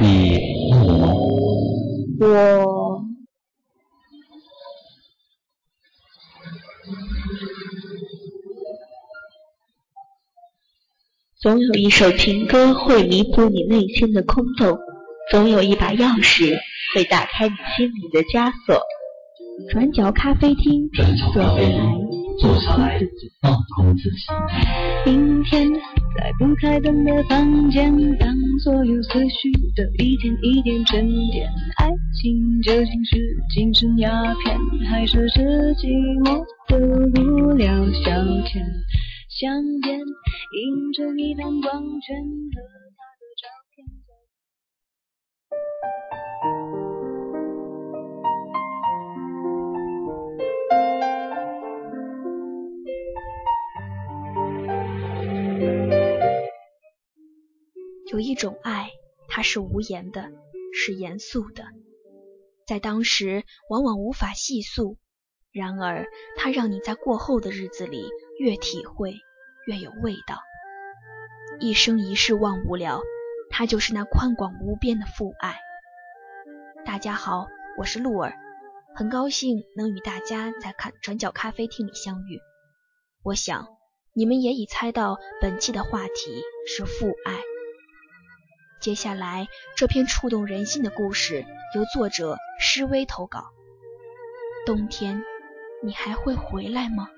你饿了吗？我总有一首情歌会弥补你内心的空洞，总有一把钥匙会打开你心里的枷锁。转角咖啡厅，坐下来，坐下来，放空自己。明天在不开灯的房间，当所有思绪都一点一点沉淀。爱情究竟是精神鸦片，还是是寂寞的无聊消遣？香烟映着一滩光圈有一种爱，它是无言的，是严肃的，在当时往往无法细诉，然而它让你在过后的日子里越体会越有味道。一生一世忘不了，它就是那宽广无边的父爱。大家好，我是鹿儿，很高兴能与大家在看转角咖啡厅里相遇。我想你们也已猜到，本期的话题是父爱。接下来这篇触动人心的故事由作者施薇投稿。冬天，你还会回来吗？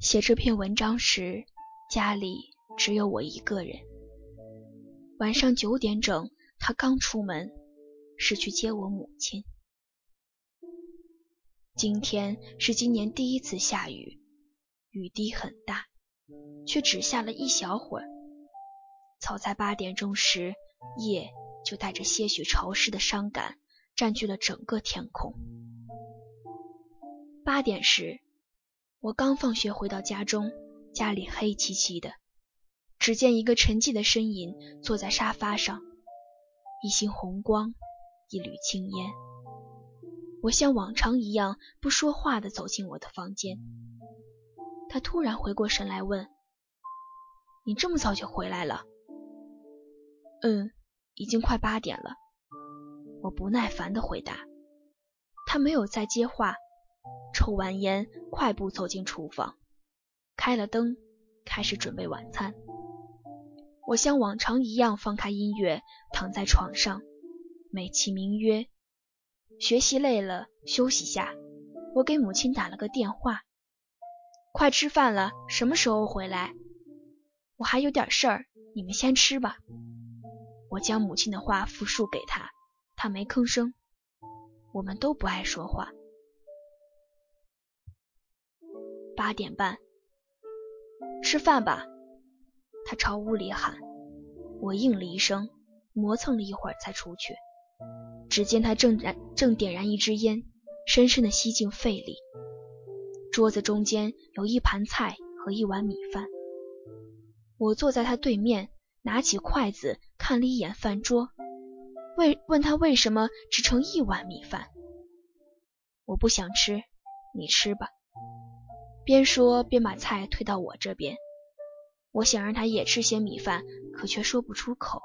写这篇文章时，家里只有我一个人。晚上九点整，他刚出门，是去接我母亲。今天是今年第一次下雨，雨滴很大，却只下了一小会儿。早在八点钟时，夜就带着些许潮湿的伤感，占据了整个天空。八点时。我刚放学回到家中，家里黑漆漆的，只见一个沉寂的身影坐在沙发上，一星红光，一缕青烟。我像往常一样不说话的走进我的房间，他突然回过神来问：“你这么早就回来了？”“嗯，已经快八点了。”我不耐烦的回答。他没有再接话。抽完烟，快步走进厨房，开了灯，开始准备晚餐。我像往常一样放开音乐，躺在床上，美其名曰学习累了休息下。我给母亲打了个电话，快吃饭了，什么时候回来？我还有点事儿，你们先吃吧。我将母亲的话复述给他，他没吭声。我们都不爱说话。八点半，吃饭吧。他朝屋里喊，我应了一声，磨蹭了一会儿才出去。只见他正燃正点燃一支烟，深深的吸进肺里。桌子中间有一盘菜和一碗米饭。我坐在他对面，拿起筷子看了一眼饭桌，为问他为什么只盛一碗米饭。我不想吃，你吃吧。边说边把菜推到我这边，我想让他也吃些米饭，可却说不出口。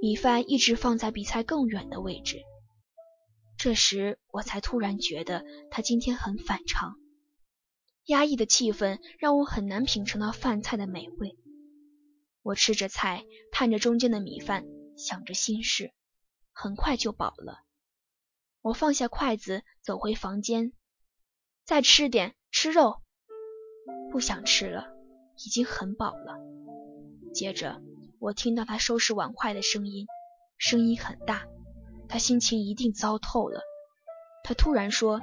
米饭一直放在比菜更远的位置。这时我才突然觉得他今天很反常，压抑的气氛让我很难品尝到饭菜的美味。我吃着菜，看着中间的米饭，想着心事，很快就饱了。我放下筷子，走回房间，再吃点。吃肉，不想吃了，已经很饱了。接着，我听到他收拾碗筷的声音，声音很大，他心情一定糟透了。他突然说：“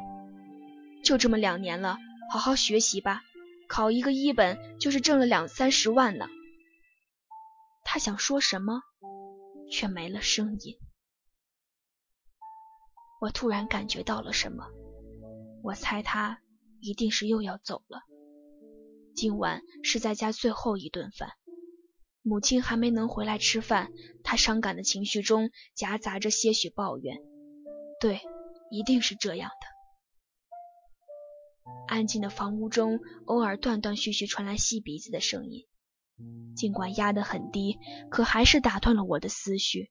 就这么两年了，好好学习吧，考一个一本就是挣了两三十万呢。他想说什么，却没了声音。我突然感觉到了什么，我猜他一定是又要走了。今晚是在家最后一顿饭，母亲还没能回来吃饭，她伤感的情绪中夹杂着些许抱怨。对，一定是这样的。安静的房屋中，偶尔断断续续传来吸鼻子的声音，尽管压得很低，可还是打断了我的思绪。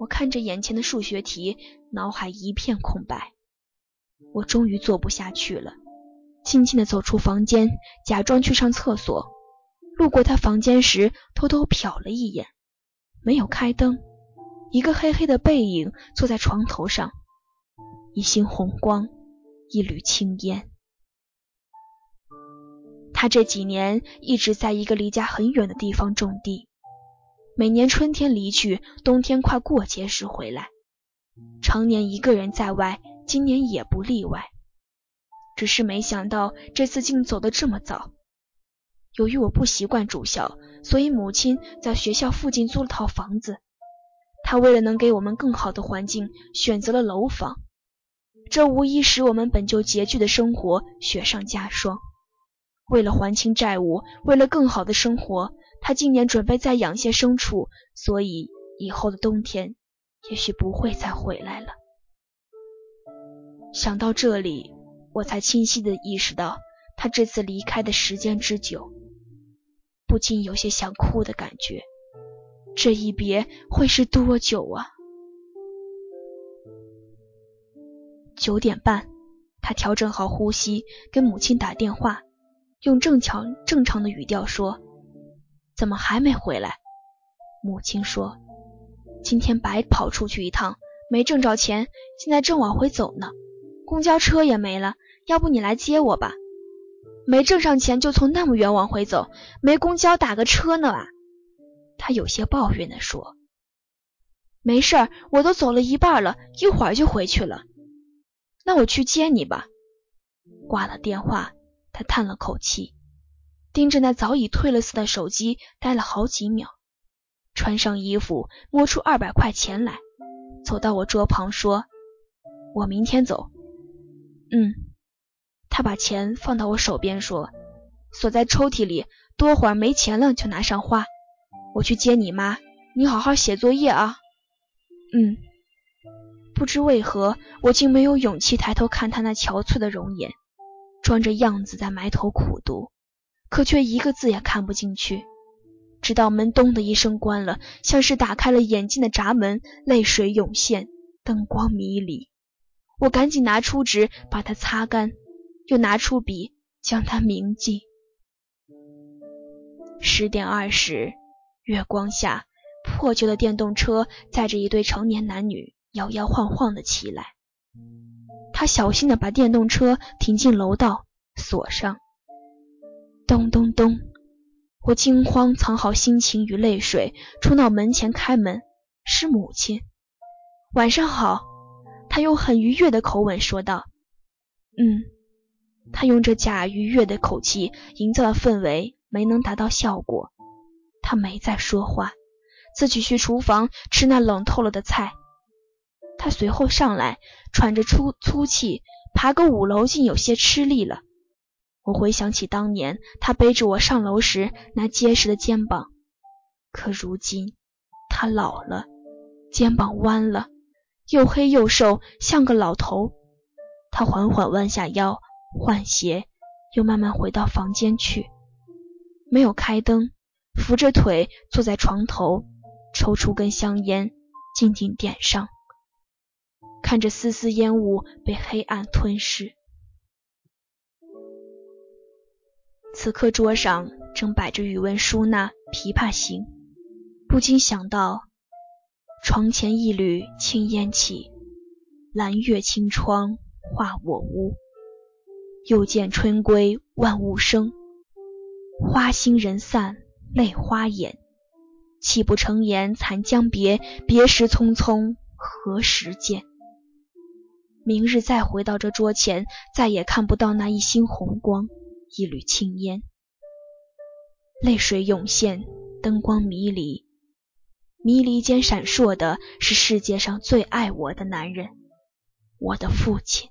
我看着眼前的数学题，脑海一片空白。我终于坐不下去了，轻轻地走出房间，假装去上厕所。路过他房间时，偷偷瞟了一眼，没有开灯，一个黑黑的背影坐在床头上，一星红光，一缕青烟。他这几年一直在一个离家很远的地方种地。每年春天离去，冬天快过节时回来，常年一个人在外，今年也不例外。只是没想到这次竟走得这么早。由于我不习惯住校，所以母亲在学校附近租了套房子。她为了能给我们更好的环境，选择了楼房。这无疑使我们本就拮据的生活雪上加霜。为了还清债务，为了更好的生活。他今年准备再养些牲畜，所以以后的冬天也许不会再回来了。想到这里，我才清晰地意识到他这次离开的时间之久，不禁有些想哭的感觉。这一别会是多久啊？九点半，他调整好呼吸，跟母亲打电话，用正常正常的语调说。怎么还没回来？母亲说：“今天白跑出去一趟，没挣着钱，现在正往回走呢。公交车也没了，要不你来接我吧？没挣上钱就从那么远往回走，没公交打个车呢吧？”他有些抱怨地说：“没事儿，我都走了一半了，一会儿就回去了。那我去接你吧。”挂了电话，他叹了口气。盯着那早已褪了色的手机，待了好几秒，穿上衣服，摸出二百块钱来，走到我桌旁说：“我明天走。”嗯，他把钱放到我手边说：“锁在抽屉里，多会儿没钱了就拿上花。我去接你妈，你好好写作业啊。”嗯，不知为何，我竟没有勇气抬头看他那憔悴的容颜，装着样子在埋头苦读。可却一个字也看不进去，直到门咚的一声关了，像是打开了眼睛的闸门，泪水涌现，灯光迷离。我赶紧拿出纸把它擦干，又拿出笔将它铭记。十点二十，月光下，破旧的电动车载着一对成年男女摇摇晃晃的骑来。他小心的把电动车停进楼道，锁上。咚咚咚！我惊慌，藏好心情与泪水，冲到门前开门。是母亲。晚上好，他用很愉悦的口吻说道。嗯，他用这假愉悦的口气营造的氛围没能达到效果。他没再说话，自己去厨房吃那冷透了的菜。他随后上来，喘着粗粗气，爬个五楼竟有些吃力了。我回想起当年他背着我上楼时那结实的肩膀，可如今他老了，肩膀弯了，又黑又瘦，像个老头。他缓缓弯下腰换鞋，又慢慢回到房间去，没有开灯，扶着腿坐在床头，抽出根香烟，静静点上，看着丝丝烟雾被黑暗吞噬。此刻桌上正摆着语文书那《琵琶行》，不禁想到：床前一缕青烟起，蓝月清窗画我屋。又见春归万物生，花心人散泪花眼。泣不成言残将别，别时匆匆何时见？明日再回到这桌前，再也看不到那一星红光。一缕青烟。泪水涌现，灯光迷离，迷离间闪烁的是世界上最爱我的男人，我的父亲。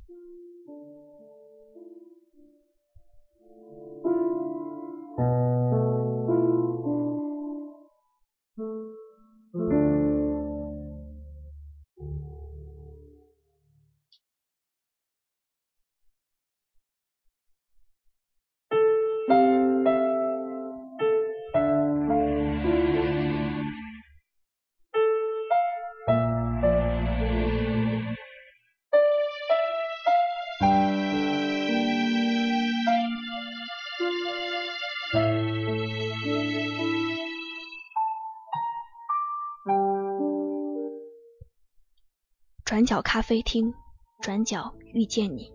转角咖啡厅转角遇见你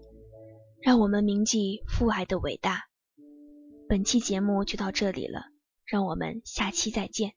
让我们铭记父爱的伟大。本期节目就到这里了让我们下期再见。